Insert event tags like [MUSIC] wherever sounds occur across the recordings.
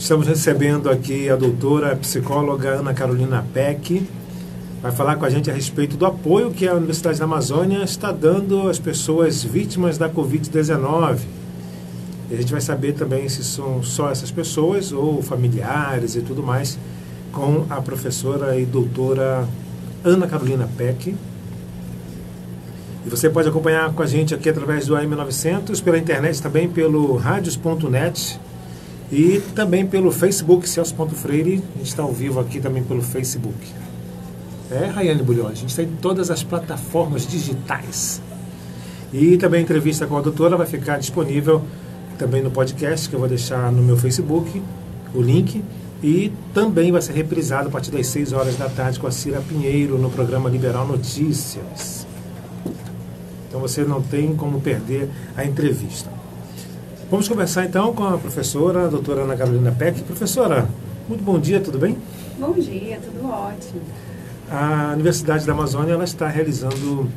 Estamos recebendo aqui a doutora a psicóloga Ana Carolina Peck. Vai falar com a gente a respeito do apoio que a Universidade da Amazônia está dando às pessoas vítimas da Covid-19. A gente vai saber também se são só essas pessoas ou familiares e tudo mais com a professora e doutora Ana Carolina Peck. E você pode acompanhar com a gente aqui através do AM900, pela internet também pelo radios.net e também pelo Facebook Celso.freire. A gente está ao vivo aqui também pelo Facebook. É, Rayane Bulhões, a gente está em todas as plataformas digitais. E também a entrevista com a doutora vai ficar disponível também no podcast, que eu vou deixar no meu Facebook, o link. E também vai ser reprisado a partir das 6 horas da tarde com a Cira Pinheiro no programa Liberal Notícias. Então você não tem como perder a entrevista. Vamos conversar então com a professora, a doutora Ana Carolina Peck. Professora, muito bom dia, tudo bem? Bom dia, tudo ótimo. A Universidade da Amazônia ela está realizando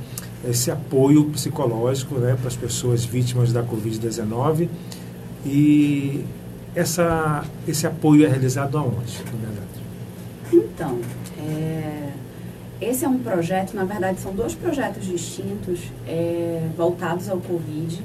esse apoio psicológico né, para as pessoas vítimas da Covid-19 e essa, esse apoio é realizado aonde, na verdade? Então, é, esse é um projeto, na verdade são dois projetos distintos é, voltados ao Covid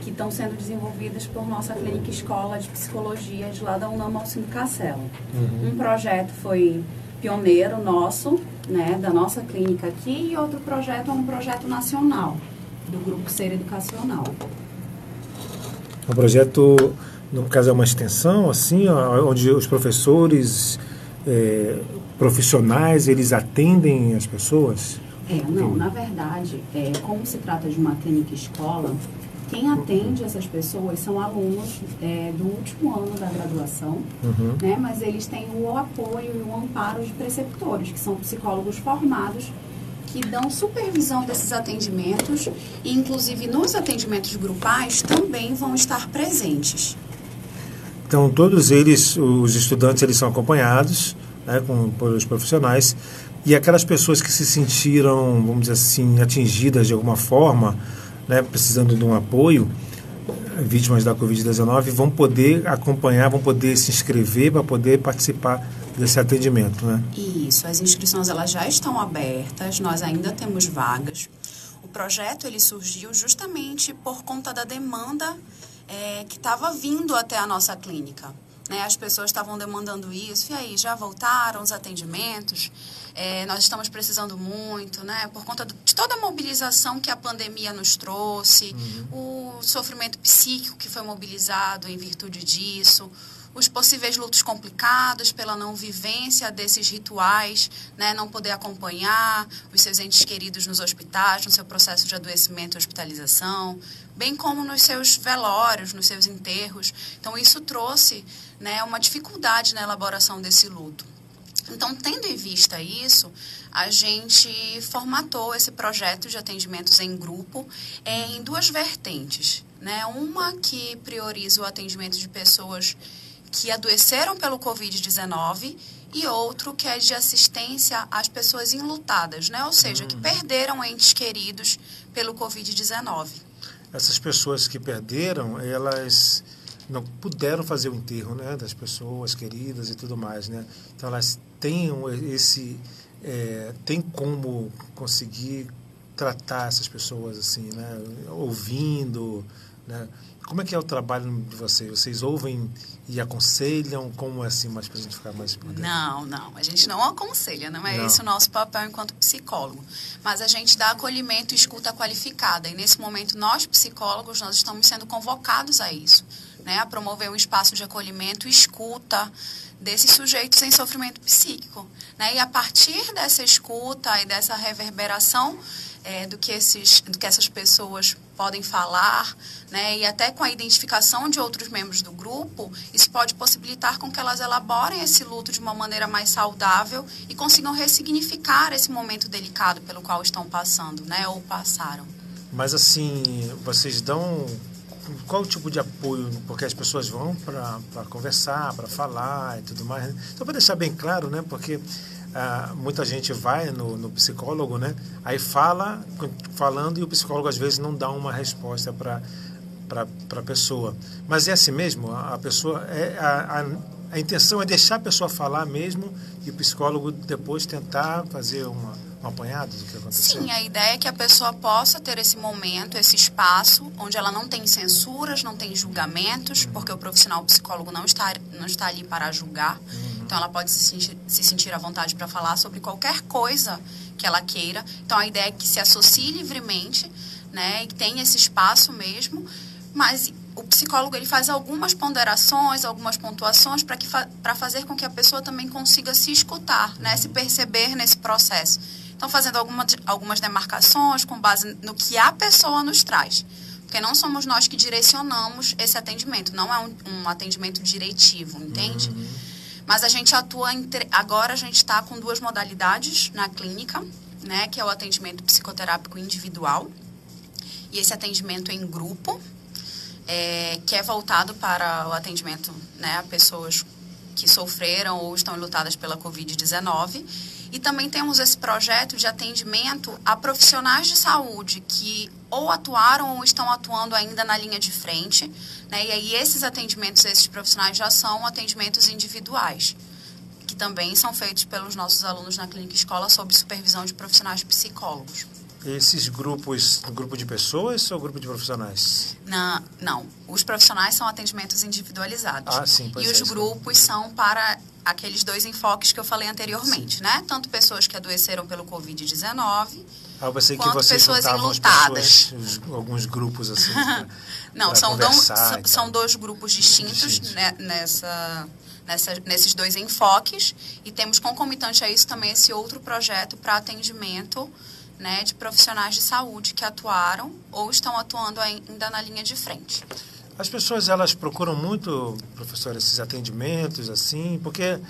que estão sendo desenvolvidas por nossa clínica escola de psicologia de lá da UNAM Alcino Castelo. Uhum. Um projeto foi pioneiro nosso, né, da nossa clínica aqui, e outro projeto é um projeto nacional, do Grupo Ser Educacional. O projeto, no caso, é uma extensão, assim, onde os professores é, profissionais, eles atendem as pessoas? É, não, na verdade, é, como se trata de uma clínica escola, quem atende essas pessoas são alunos é, do último ano da graduação, uhum. né, mas eles têm o apoio e o amparo de preceptores, que são psicólogos formados que dão supervisão desses atendimentos e, inclusive, nos atendimentos grupais também vão estar presentes. Então, todos eles, os estudantes, eles são acompanhados né, com, pelos profissionais e aquelas pessoas que se sentiram, vamos dizer assim, atingidas de alguma forma, né, precisando de um apoio, vítimas da Covid-19, vão poder acompanhar, vão poder se inscrever para poder participar desse atendimento, né? Isso, as inscrições elas já estão abertas, nós ainda temos vagas. O projeto ele surgiu justamente por conta da demanda é, que estava vindo até a nossa clínica. Né? As pessoas estavam demandando isso. E aí, já voltaram os atendimentos? É, nós estamos precisando muito, né? Por conta do, de toda a mobilização que a pandemia nos trouxe, uhum. o sofrimento psíquico que foi mobilizado em virtude disso, os possíveis lutos complicados pela não vivência desses rituais, né, não poder acompanhar os seus entes queridos nos hospitais, no seu processo de adoecimento e hospitalização, bem como nos seus velórios, nos seus enterros. Então, isso trouxe né, uma dificuldade na elaboração desse luto. Então, tendo em vista isso, a gente formatou esse projeto de atendimentos em grupo é, em duas vertentes. Né? Uma que prioriza o atendimento de pessoas que adoeceram pelo Covid-19 e outro que é de assistência às pessoas enlutadas, né? ou seja, que uhum. perderam entes queridos pelo Covid-19. Essas pessoas que perderam, elas não puderam fazer o enterro né, das pessoas queridas e tudo mais. Né? Então elas têm esse. É, tem como conseguir tratar essas pessoas assim, né? ouvindo. Né? Como é que é o trabalho de vocês? Vocês ouvem e aconselham? Como é assim, mais para a gente ficar mais por dentro? Não, não. A gente não aconselha, não é não. esse o nosso papel enquanto psicólogo. Mas a gente dá acolhimento e escuta qualificada. E nesse momento, nós psicólogos, nós estamos sendo convocados a isso né, a promover um espaço de acolhimento e escuta desses sujeitos em sofrimento psíquico. Né? E a partir dessa escuta e dessa reverberação é, do, que esses, do que essas pessoas podem falar, né, e até com a identificação de outros membros do grupo, isso pode possibilitar com que elas elaborem esse luto de uma maneira mais saudável e consigam ressignificar esse momento delicado pelo qual estão passando, né, ou passaram. Mas assim, vocês dão qual o tipo de apoio? Porque as pessoas vão para conversar, para falar e tudo mais. Né? Então, para deixar bem claro, né? Porque ah, muita gente vai no, no, psicólogo, né? Aí fala, falando e o psicólogo às vezes não dá uma resposta para para a pessoa. Mas é assim mesmo? A pessoa é a, a, a intenção é deixar a pessoa falar mesmo e o psicólogo depois tentar fazer uma, um apanhado do que aconteceu? Sim, a ideia é que a pessoa possa ter esse momento, esse espaço, onde ela não tem censuras, não tem julgamentos, uhum. porque o profissional psicólogo não está, não está ali para julgar. Uhum. Então, ela pode se sentir, se sentir à vontade para falar sobre qualquer coisa que ela queira. Então, a ideia é que se associe livremente, né, e que tenha esse espaço mesmo, mas o psicólogo ele faz algumas ponderações, algumas pontuações para fa fazer com que a pessoa também consiga se escutar, né, se perceber nesse processo. Então, fazendo alguma, algumas demarcações com base no que a pessoa nos traz. Porque não somos nós que direcionamos esse atendimento, não é um, um atendimento diretivo, entende? Uhum. Mas a gente atua, entre, agora a gente está com duas modalidades na clínica, né, que é o atendimento psicoterápico individual e esse atendimento em grupo, é, que é voltado para o atendimento né, a pessoas que sofreram ou estão lutadas pela Covid-19. E também temos esse projeto de atendimento a profissionais de saúde que ou atuaram ou estão atuando ainda na linha de frente. Né? E aí esses atendimentos, esses profissionais já são atendimentos individuais, que também são feitos pelos nossos alunos na clínica escola sob supervisão de profissionais psicólogos. Esses grupos, grupo de pessoas ou grupo de profissionais? Não, não. Os profissionais são atendimentos individualizados. Ah, sim, pois E os é, grupos são para aqueles dois enfoques que eu falei anteriormente, sim. né? Tanto pessoas que adoeceram pelo Covid-19, ah, você pessoas enlutadas. Pessoas, alguns grupos assim. pra, [LAUGHS] não, pra são, dom, são, são, dois grupos distintos né, nessa, nessa, nesses dois enfoques. E temos concomitante a isso também esse outro projeto para atendimento né, de profissionais de saúde que atuaram ou estão atuando ainda na linha de frente. As pessoas elas procuram muito, professor, esses atendimentos assim, porque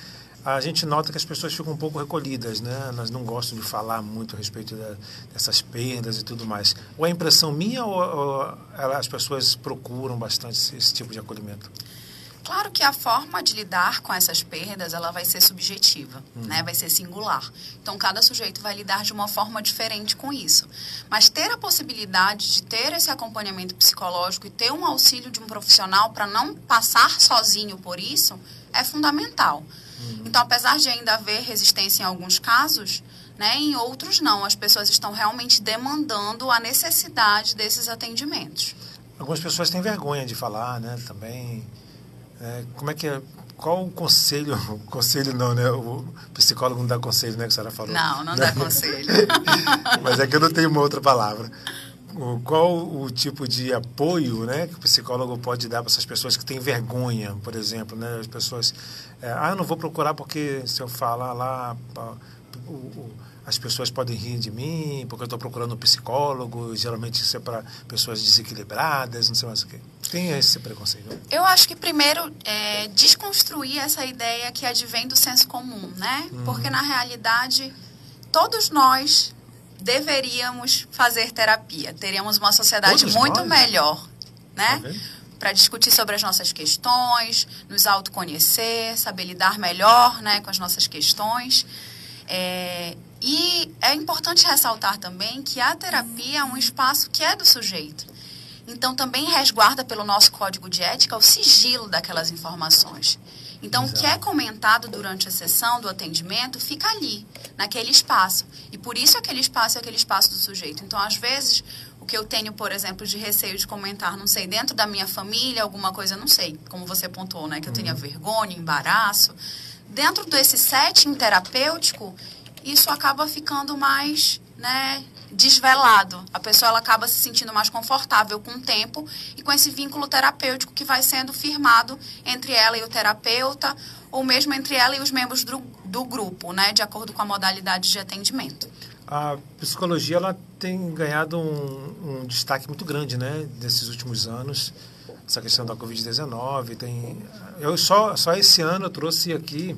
a gente nota que as pessoas ficam um pouco recolhidas, né? Elas não gostam de falar muito a respeito da, dessas perdas e tudo mais. Ou é impressão minha ou, ou as pessoas procuram bastante esse, esse tipo de acolhimento? Claro que a forma de lidar com essas perdas, ela vai ser subjetiva, uhum. né? Vai ser singular. Então, cada sujeito vai lidar de uma forma diferente com isso. Mas ter a possibilidade de ter esse acompanhamento psicológico e ter um auxílio de um profissional para não passar sozinho por isso é fundamental. Uhum. Então, apesar de ainda haver resistência em alguns casos, né, em outros não. As pessoas estão realmente demandando a necessidade desses atendimentos. Algumas pessoas têm vergonha de falar, né, também é, como é que é? Qual o conselho? [LAUGHS] Conselho não, né? O psicólogo não dá conselho, né? Que a senhora falou. Não, não dá conselho. [LAUGHS] Mas é que eu não tenho uma outra palavra. Qual o tipo de apoio né, que o psicólogo pode dar para essas pessoas que têm vergonha, por exemplo? Né? As pessoas. É, ah, eu não vou procurar porque se eu falar lá. O, o, as pessoas podem rir de mim porque eu estou procurando um psicólogo, geralmente isso é para pessoas desequilibradas, não sei mais o quê. Tem esse preconceito? Eu acho que primeiro é desconstruir essa ideia que advém do senso comum, né? Uhum. Porque na realidade todos nós deveríamos fazer terapia, teríamos uma sociedade todos muito nós? melhor, né? Tá para discutir sobre as nossas questões, nos autoconhecer, saber lidar melhor né, com as nossas questões. É, e é importante ressaltar também que a terapia é um espaço que é do sujeito. Então, também resguarda pelo nosso código de ética o sigilo daquelas informações. Então, Exato. o que é comentado durante a sessão do atendimento fica ali, naquele espaço. E por isso aquele espaço é aquele espaço do sujeito. Então, às vezes, o que eu tenho, por exemplo, de receio de comentar, não sei, dentro da minha família, alguma coisa, não sei, como você pontuou, né? Que eu tenha uhum. vergonha, embaraço. Dentro desse setting terapêutico, isso acaba ficando mais, né, desvelado. A pessoa ela acaba se sentindo mais confortável com o tempo e com esse vínculo terapêutico que vai sendo firmado entre ela e o terapeuta ou mesmo entre ela e os membros do, do grupo, né, de acordo com a modalidade de atendimento. A psicologia ela tem ganhado um, um destaque muito grande, né, nesses últimos anos. Essa questão da Covid-19 tem, eu só só esse ano eu trouxe aqui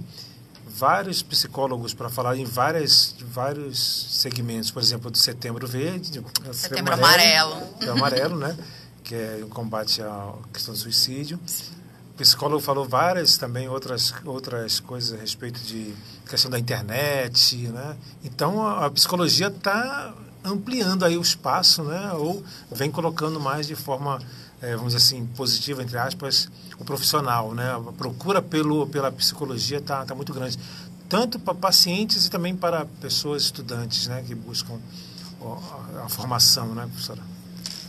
vários psicólogos para falar em várias, vários segmentos, por exemplo, do Setembro Verde, Setembro Amarelo, amarelo, amarelo né? que é o combate à questão do suicídio. O psicólogo falou várias também outras outras coisas a respeito de questão da internet, né? Então a, a psicologia está ampliando aí o espaço, né? Ou vem colocando mais de forma é, vamos dizer assim, positiva, entre aspas, o profissional. Né? A procura pelo, pela psicologia está tá muito grande. Tanto para pacientes e também para pessoas, estudantes, né? que buscam a, a formação, né, professora?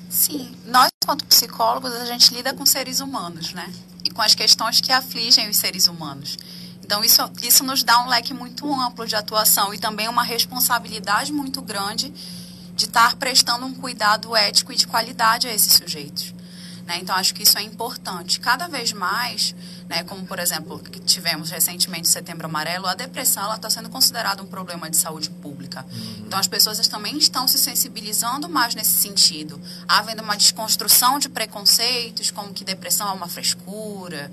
Sim, nós, quanto psicólogos, a gente lida com seres humanos, né? E com as questões que afligem os seres humanos. Então, isso, isso nos dá um leque muito amplo de atuação e também uma responsabilidade muito grande de estar prestando um cuidado ético e de qualidade a esses sujeitos. Né? Então, acho que isso é importante. Cada vez mais, né, como, por exemplo, que tivemos recentemente Setembro Amarelo, a depressão está sendo considerada um problema de saúde pública. Uhum. Então, as pessoas também estão se sensibilizando mais nesse sentido. Havendo uma desconstrução de preconceitos, como que depressão é uma frescura,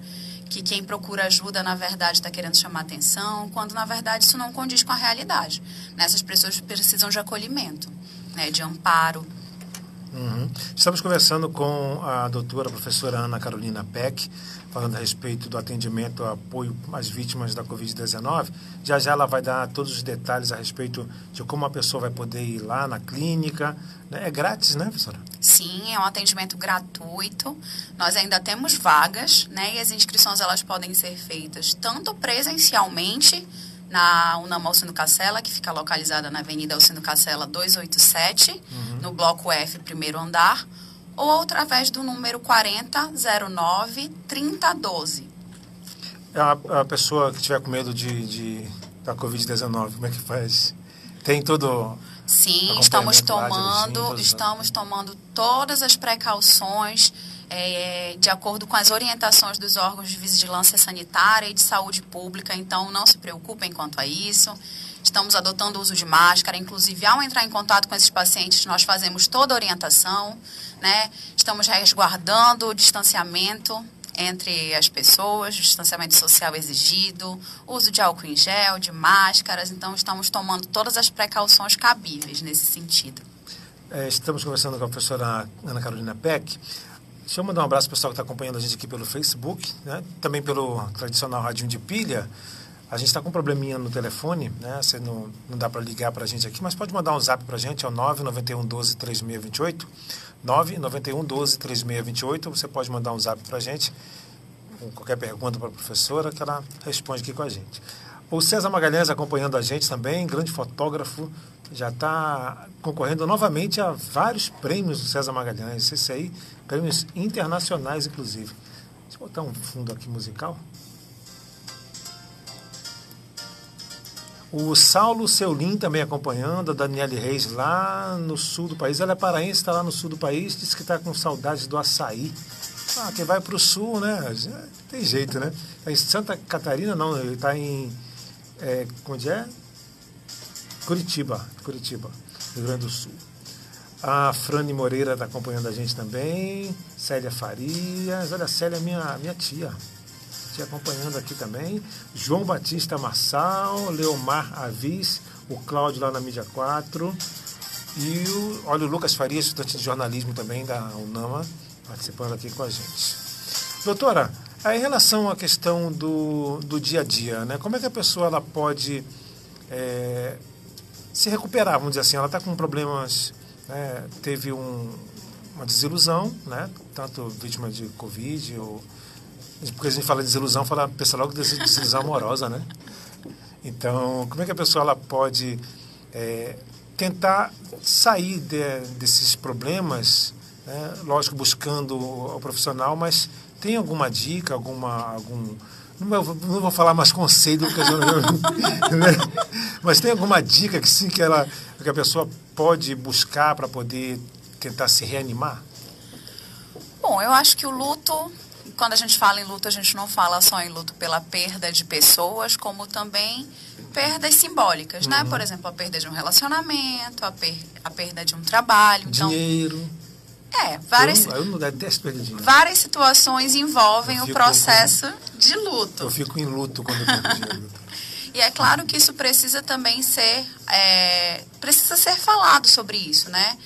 que quem procura ajuda, na verdade, está querendo chamar atenção, quando, na verdade, isso não condiz com a realidade. Né? Essas pessoas precisam de acolhimento, né, de amparo. Uhum. Estamos conversando com a doutora professora Ana Carolina Peck, falando a respeito do atendimento, apoio às vítimas da Covid-19. Já já ela vai dar todos os detalhes a respeito de como a pessoa vai poder ir lá na clínica. Né? É grátis, né, professora? Sim, é um atendimento gratuito. Nós ainda temos vagas, né? E as inscrições elas podem ser feitas tanto presencialmente na Unama Alcino Cacela, que fica localizada na Avenida Alcino Cacela 287, uhum. no bloco F, primeiro andar, ou através do número 4009 3012. A, a pessoa que tiver com medo de, de da Covid-19, como é que faz? Tem todo Sim, estamos tomando, estamos tomando todas as precauções é, de acordo com as orientações dos órgãos de vigilância sanitária e de saúde pública, então não se preocupem quanto a isso. Estamos adotando o uso de máscara, inclusive ao entrar em contato com esses pacientes, nós fazemos toda a orientação, né? Estamos resguardando o distanciamento entre as pessoas, o distanciamento social exigido, uso de álcool em gel, de máscaras, então estamos tomando todas as precauções cabíveis nesse sentido. É, estamos conversando com a professora Ana Carolina Peck. Deixa eu mandar um abraço para o pessoal que está acompanhando a gente aqui pelo Facebook, né? também pelo tradicional Radinho de Pilha. A gente está com um probleminha no telefone, né? Você não, não dá para ligar para a gente aqui, mas pode mandar um zap para a gente, é o 991 12 3628. 991 12 3628. Você pode mandar um zap para a gente com qualquer pergunta para a professora que ela responde aqui com a gente. O César Magalhães acompanhando a gente também, grande fotógrafo, já está concorrendo novamente a vários prêmios do César Magalhães. Esse aí prêmios internacionais, inclusive. Deixa eu botar um fundo aqui musical. O Saulo Seulin também acompanhando, a Daniele Reis lá no sul do país. Ela é paraense, está lá no sul do país, diz que está com saudades do açaí. Ah, quem vai para o sul, né? Tem jeito, né? Tá em Santa Catarina, não, ele está em. É, onde é? Curitiba, Curitiba, Rio Grande do Sul. A Frane Moreira está acompanhando a gente também. Célia Farias. Olha, Célia é minha, minha tia. Te acompanhando aqui também. João Batista Marçal, Leomar Avis, o Cláudio lá na Mídia 4. E o, olha, o Lucas Farias, estudante de jornalismo também da UNAMA, participando aqui com a gente. Doutora, em relação à questão do, do dia a dia, né? como é que a pessoa ela pode é, se recuperar, vamos dizer assim? Ela está com problemas né, teve um, uma desilusão, né, tanto vítima de Covid, ou, porque a gente fala de desilusão, fala, pensa logo de desilusão amorosa, né? Então, como é que a pessoa ela pode é, tentar sair de, desses problemas, né, lógico, buscando o, profissional, mas tem alguma dica, alguma, algum, não vou, falar mais conselho, porque eu, [LAUGHS] né? mas tem alguma dica que sim que ela que a pessoa pode buscar para poder tentar se reanimar? Bom, eu acho que o luto, quando a gente fala em luto, a gente não fala só em luto pela perda de pessoas, como também perdas simbólicas, né? uhum. né? Por exemplo, a perda de um relacionamento, a, per a perda de um trabalho. Então Dinheiro. Então, é, várias, eu, eu detesto perder dinheiro. Várias situações envolvem o processo de luto. Eu fico em luto quando eu perco dinheiro. [LAUGHS] E é claro que isso precisa também ser, é, precisa ser falado sobre isso, né?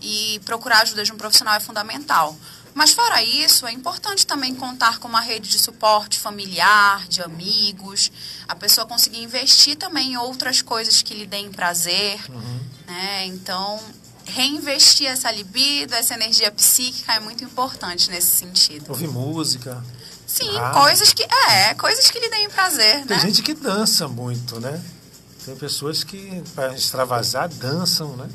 E procurar a ajuda de um profissional é fundamental. Mas fora isso, é importante também contar com uma rede de suporte familiar, de amigos, a pessoa conseguir investir também em outras coisas que lhe deem prazer, uhum. né? Então, reinvestir essa libido, essa energia psíquica é muito importante nesse sentido. Ouvir música. Sim, ah. coisas que é, coisas que lhe deem prazer, Tem né? gente que dança muito, né? Tem pessoas que para extravasar dançam, né?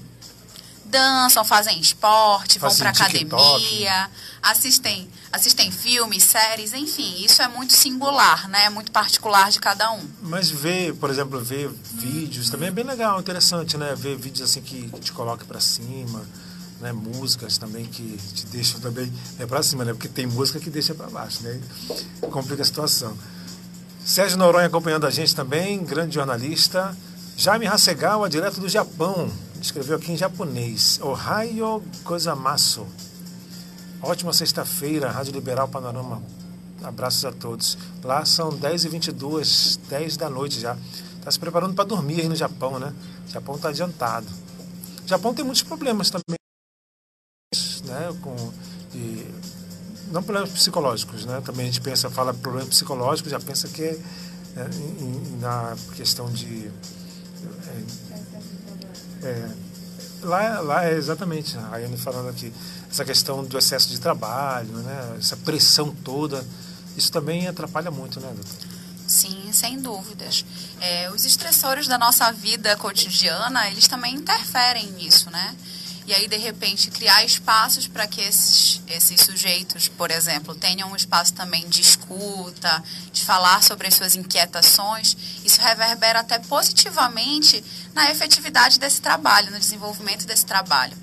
dançam, fazem esporte, vão para academia, assistem, assistem filmes, séries, enfim, isso é muito singular, né? É muito particular de cada um. Mas ver, por exemplo, ver vídeos também é bem legal, interessante, né? Ver vídeos assim que, que te coloca para cima, né? Músicas também que te deixam também é para cima, né? Porque tem música que deixa para baixo, né? Complica a situação. Sérgio Noronha acompanhando a gente também, grande jornalista. Jaime Hasegawa, direto do Japão escreveu aqui em japonês. Ohio Gozamasu. Ótima sexta-feira, Rádio Liberal Panorama. Abraços a todos. Lá são 10h22, 10 da noite já. Está se preparando para dormir aí no Japão, né? O Japão está adiantado. O Japão tem muitos problemas também, né? Com, não problemas psicológicos, né? Também a gente pensa, fala problemas psicológicos, já pensa que é, é em, na questão de é, é, lá, lá é exatamente, a Ayane falando aqui, essa questão do excesso de trabalho, né, essa pressão toda, isso também atrapalha muito, né, doutor? Sim, sem dúvidas. É, os estressores da nossa vida cotidiana, eles também interferem nisso, né? E aí, de repente, criar espaços para que esses, esses sujeitos, por exemplo, tenham um espaço também de escuta, de falar sobre as suas inquietações, isso reverbera até positivamente na efetividade desse trabalho, no desenvolvimento desse trabalho.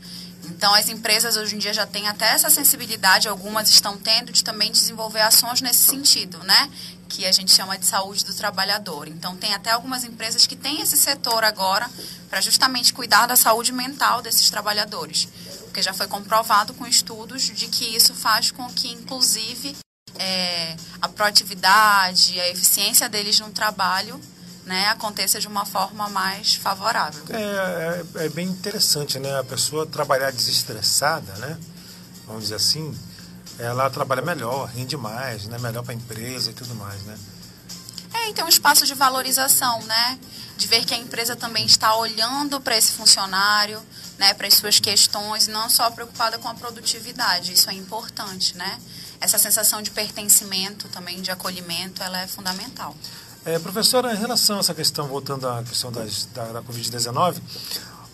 Então, as empresas hoje em dia já têm até essa sensibilidade, algumas estão tendo, de também desenvolver ações nesse sentido, né? Que a gente chama de saúde do trabalhador. Então, tem até algumas empresas que têm esse setor agora para justamente cuidar da saúde mental desses trabalhadores. Porque já foi comprovado com estudos de que isso faz com que, inclusive, é, a proatividade, a eficiência deles no trabalho né, aconteça de uma forma mais favorável. É, é, é, bem interessante, né? A pessoa trabalhar desestressada, né? Vamos dizer assim, ela trabalha melhor, rende mais, né? Melhor para a empresa e tudo mais, né? É, então um espaço de valorização, né? De ver que a empresa também está olhando para esse funcionário, né? Para as suas questões, não só preocupada com a produtividade. Isso é importante, né? Essa sensação de pertencimento também, de acolhimento, ela é fundamental. É, professora, em relação a essa questão, voltando à questão das, da, da Covid-19,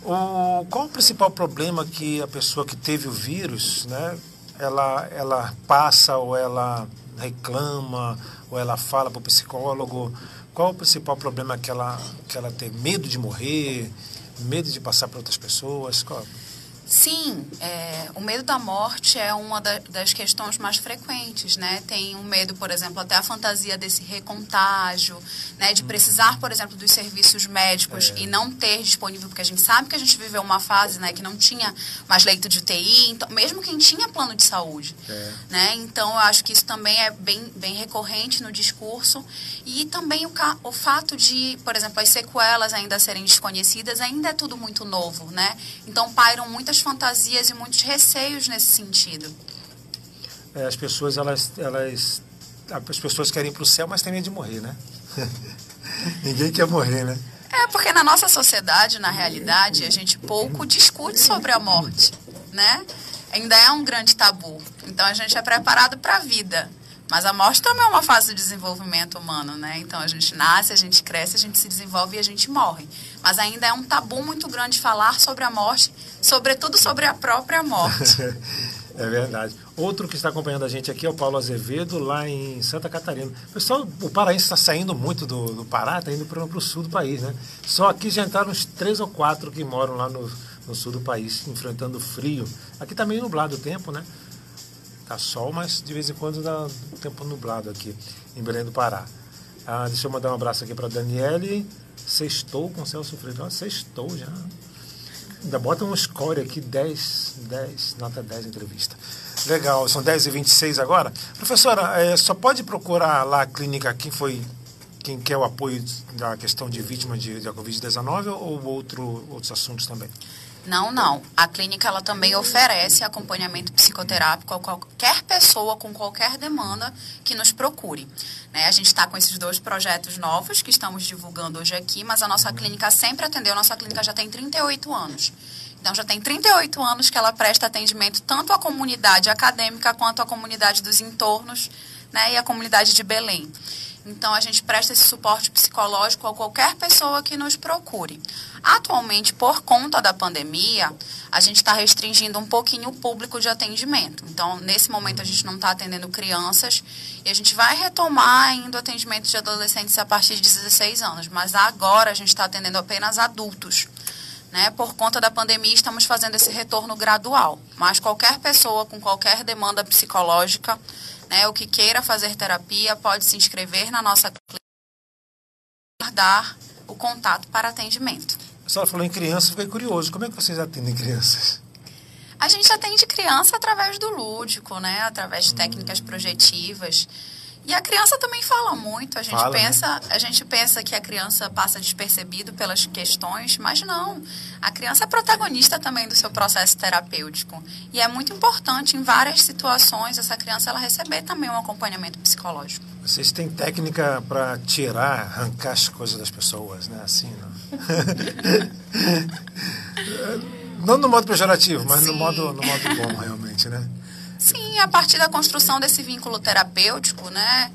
o, qual o principal problema que a pessoa que teve o vírus, né, ela, ela passa ou ela reclama ou ela fala para o psicólogo? Qual o principal problema que ela, que ela tem? Medo de morrer? Medo de passar para outras pessoas? Qual? Sim, é, o medo da morte é uma da, das questões mais frequentes, né? Tem um medo, por exemplo, até a fantasia desse recontágio, né? De precisar, por exemplo, dos serviços médicos é. e não ter disponível, porque a gente sabe que a gente viveu uma fase, né? Que não tinha mais leito de UTI, então, mesmo quem tinha plano de saúde, é. né? Então, eu acho que isso também é bem, bem recorrente no discurso e também o, o fato de, por exemplo, as sequelas ainda serem desconhecidas, ainda é tudo muito novo, né? Então, pairam muitas muitas fantasias e muitos receios nesse sentido. É, as pessoas, elas, elas, as pessoas querem ir para o céu, mas têm medo de morrer, né? [LAUGHS] Ninguém quer morrer, né? É, porque na nossa sociedade, na realidade, a gente pouco discute sobre a morte, né? Ainda é um grande tabu. Então a gente é preparado para a vida. Mas a morte também é uma fase do desenvolvimento humano, né? Então a gente nasce, a gente cresce, a gente se desenvolve e a gente morre. Mas ainda é um tabu muito grande falar sobre a morte, sobretudo sobre a própria morte. [LAUGHS] é verdade. Outro que está acompanhando a gente aqui é o Paulo Azevedo, lá em Santa Catarina. Pessoal, o paraense está saindo muito do, do Pará, está indo para o sul do país, né? Só aqui já entraram uns três ou quatro que moram lá no, no sul do país, enfrentando frio. Aqui está meio nublado o tempo, né? Tá sol, mas de vez em quando dá tempo nublado aqui em Belém do Pará. Ah, deixa eu mandar um abraço aqui para Daniele. Sextou com o Celso Freire. Sextou já. Ainda bota um score aqui, 10, 10, nota 10 entrevista. Legal, são 10 e 26 agora. Professora, é, só pode procurar lá a clínica quem foi, quem quer o apoio da questão de vítima de, de Covid-19 ou outro, outros assuntos também? Não, não. A clínica ela também oferece acompanhamento psicoterápico a qualquer pessoa com qualquer demanda que nos procure. Né? A gente está com esses dois projetos novos que estamos divulgando hoje aqui, mas a nossa clínica sempre atendeu. Nossa clínica já tem 38 anos. Então, já tem 38 anos que ela presta atendimento tanto à comunidade acadêmica quanto à comunidade dos entornos né, e à comunidade de Belém. Então, a gente presta esse suporte psicológico a qualquer pessoa que nos procure. Atualmente, por conta da pandemia, a gente está restringindo um pouquinho o público de atendimento. Então, nesse momento, a gente não está atendendo crianças e a gente vai retomar ainda o atendimento de adolescentes a partir de 16 anos. Mas agora a gente está atendendo apenas adultos. Né? Por conta da pandemia, estamos fazendo esse retorno gradual. Mas qualquer pessoa com qualquer demanda psicológica né, o que queira fazer terapia pode se inscrever na nossa clínica e guardar o contato para atendimento. A senhora falou em crianças, fiquei curioso. Como é que vocês atendem crianças? A gente atende criança através do lúdico, né? Através de técnicas projetivas. E a criança também fala muito. A gente fala, né? pensa, né? a gente pensa que a criança passa despercebido pelas questões, mas não. A criança é protagonista também do seu processo terapêutico. E é muito importante em várias situações essa criança ela receber também um acompanhamento psicológico. Vocês têm técnica para tirar, arrancar as coisas das pessoas, né? Assim, não? [LAUGHS] [LAUGHS] não no modo pejorativo, mas no modo, no modo bom, realmente, né? Sim, a partir da construção desse vínculo terapêutico, né?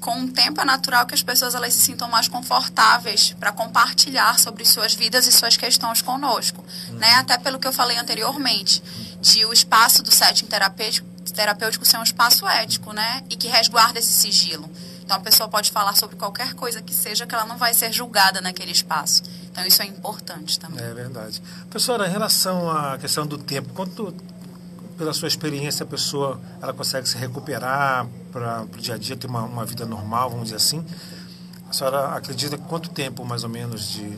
Com o tempo é natural que as pessoas elas se sintam mais confortáveis para compartilhar sobre suas vidas e suas questões conosco, uhum. né? Até pelo que eu falei anteriormente, de o espaço do setting terapêutico, terapêutico ser um espaço ético, né? E que resguarda esse sigilo. Então a pessoa pode falar sobre qualquer coisa que seja que ela não vai ser julgada naquele espaço. Então isso é importante também. É verdade. Professora, em relação à questão do tempo, quanto pela sua experiência, a pessoa ela consegue se recuperar para o dia a dia, ter uma, uma vida normal, vamos dizer assim. A senhora acredita quanto tempo, mais ou menos, de,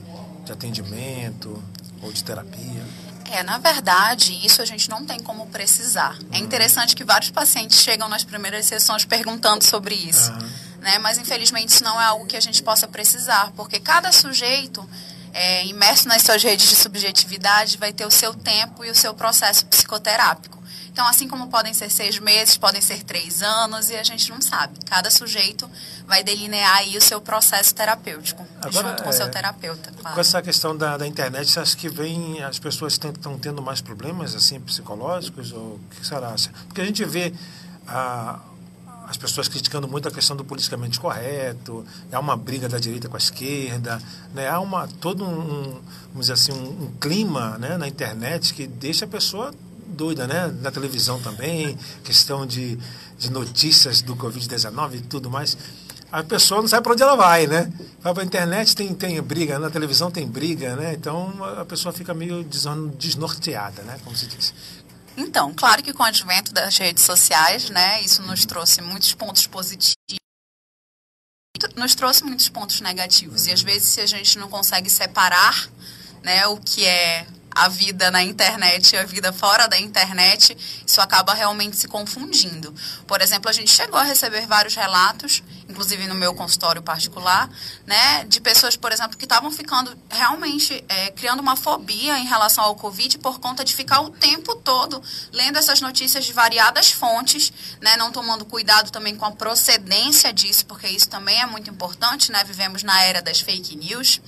de atendimento ou de terapia? É, na verdade, isso a gente não tem como precisar. Uhum. É interessante que vários pacientes chegam nas primeiras sessões perguntando sobre isso. Uhum. Né? Mas, infelizmente, isso não é algo que a gente possa precisar, porque cada sujeito é, imerso nas suas redes de subjetividade vai ter o seu tempo e o seu processo psicoterápico. Então, assim como podem ser seis meses, podem ser três anos, e a gente não sabe. Cada sujeito vai delinear aí o seu processo terapêutico, Agora, junto com o é, seu terapeuta, claro. Com essa questão da, da internet, você acha que vem, as pessoas estão tendo mais problemas assim psicológicos? Ou o que será? Porque a gente vê as pessoas criticando muito a questão do politicamente correto, há uma briga da direita com a esquerda, né? há uma, todo um, vamos dizer assim, um, um clima né, na internet que deixa a pessoa doida, né? Na televisão também, questão de, de notícias do Covid-19 e tudo mais. A pessoa não sabe para onde ela vai, né? Vai para a internet, tem, tem briga, na televisão tem briga, né? Então a pessoa fica meio desnorteada, né? Como se diz. Então, claro que com o advento das redes sociais, né, isso nos trouxe muitos pontos positivos, nos trouxe muitos pontos negativos. E às vezes, se a gente não consegue separar né, o que é a vida na internet e a vida fora da internet, isso acaba realmente se confundindo. Por exemplo, a gente chegou a receber vários relatos, inclusive no meu consultório particular, né, de pessoas, por exemplo, que estavam ficando realmente é, criando uma fobia em relação ao Covid por conta de ficar o tempo todo lendo essas notícias de variadas fontes, né, não tomando cuidado também com a procedência disso, porque isso também é muito importante, né, vivemos na era das fake news.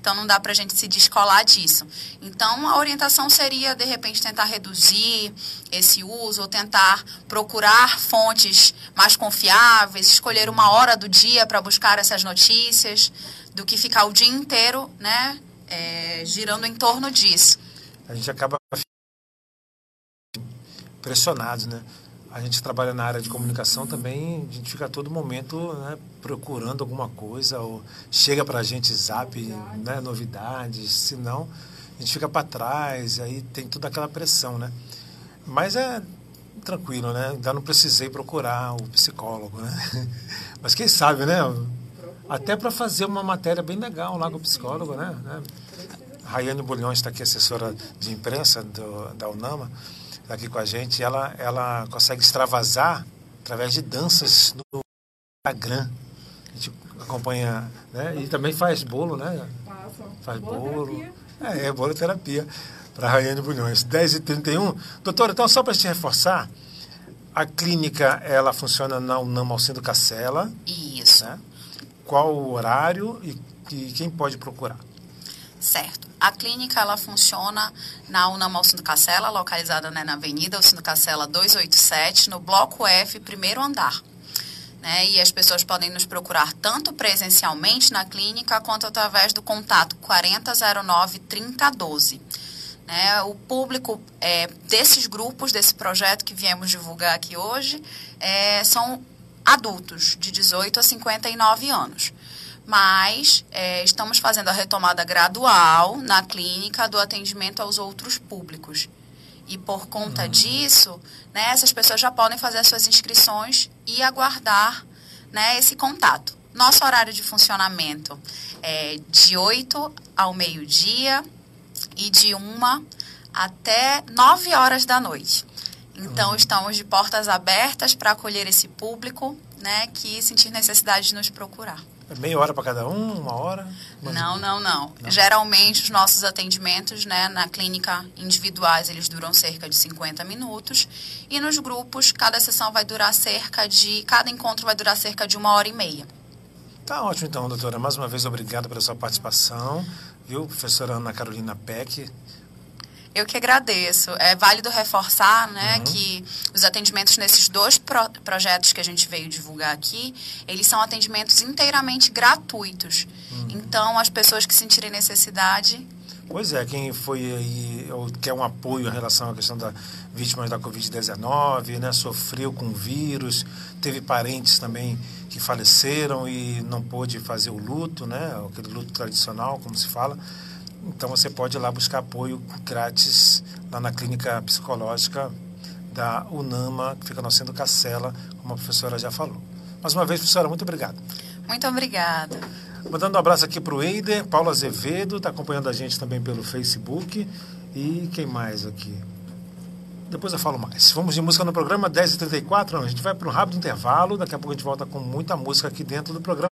Então não dá para a gente se descolar disso. Então a orientação seria de repente tentar reduzir esse uso ou tentar procurar fontes mais confiáveis, escolher uma hora do dia para buscar essas notícias, do que ficar o dia inteiro, né, é, girando em torno disso. A gente acaba pressionado, né? A gente trabalha na área de comunicação também, a gente fica a todo momento né, procurando alguma coisa, ou chega para a gente zap, né, novidades, senão a gente fica para trás, aí tem toda aquela pressão, né? Mas é tranquilo, né? Ainda não precisei procurar o psicólogo, né? [LAUGHS] Mas quem sabe, né? Até para fazer uma matéria bem legal lá com o psicólogo, né? Rayane Bulhões está aqui, assessora de imprensa do, da UNAMA aqui com a gente, ela, ela consegue extravasar através de danças no Instagram. A gente acompanha, né? E também faz bolo, né? Faz bolo. É, é bolo terapia para a Raiane Bulhões. 10h31. Doutora, então só para te reforçar, a clínica ela funciona na UNAM Alcindo Cacela. Isso. Né? Qual o horário e, e quem pode procurar? Certo. A clínica ela funciona na Unama Alcindo Cacela, localizada né, na Avenida Alcindo Cacela 287, no Bloco F, primeiro andar. Né? E as pessoas podem nos procurar tanto presencialmente na clínica quanto através do contato 4009-3012. Né? O público é, desses grupos, desse projeto que viemos divulgar aqui hoje, é, são adultos de 18 a 59 anos mas é, estamos fazendo a retomada gradual na clínica do atendimento aos outros públicos. E por conta uhum. disso, né, essas pessoas já podem fazer as suas inscrições e aguardar né, esse contato. Nosso horário de funcionamento é de 8 ao meio-dia e de 1 até 9 horas da noite. Então, uhum. estamos de portas abertas para acolher esse público né, que sentir necessidade de nos procurar. É meia hora para cada um, uma hora? Não, não, não, não, Geralmente os nossos atendimentos, né, na clínica individuais, eles duram cerca de 50 minutos e nos grupos cada sessão vai durar cerca de, cada encontro vai durar cerca de uma hora e meia. Tá ótimo então, doutora. Mais uma vez obrigado pela sua participação, viu, professora Ana Carolina Peck. Eu que agradeço. É válido reforçar né, uhum. que os atendimentos nesses dois pro projetos que a gente veio divulgar aqui, eles são atendimentos inteiramente gratuitos. Uhum. Então, as pessoas que sentirem necessidade... Pois é, quem foi aí, ou quer um apoio em relação à questão da vítimas da Covid-19, né, sofreu com vírus, teve parentes também que faleceram e não pôde fazer o luto, né, aquele luto tradicional, como se fala, então você pode ir lá buscar apoio grátis lá na clínica psicológica da UNAMA, que fica no centro Cacela, como a professora já falou. Mais uma vez, professora, muito obrigado. Muito obrigada. Mandando um abraço aqui para o Eider, Paulo Azevedo, está acompanhando a gente também pelo Facebook. E quem mais aqui? Depois eu falo mais. Vamos de música no programa 10h34. a gente vai para um rápido intervalo. Daqui a pouco a gente volta com muita música aqui dentro do programa.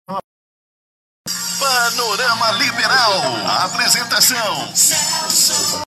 Panorama Liberal. Apresentação: Celso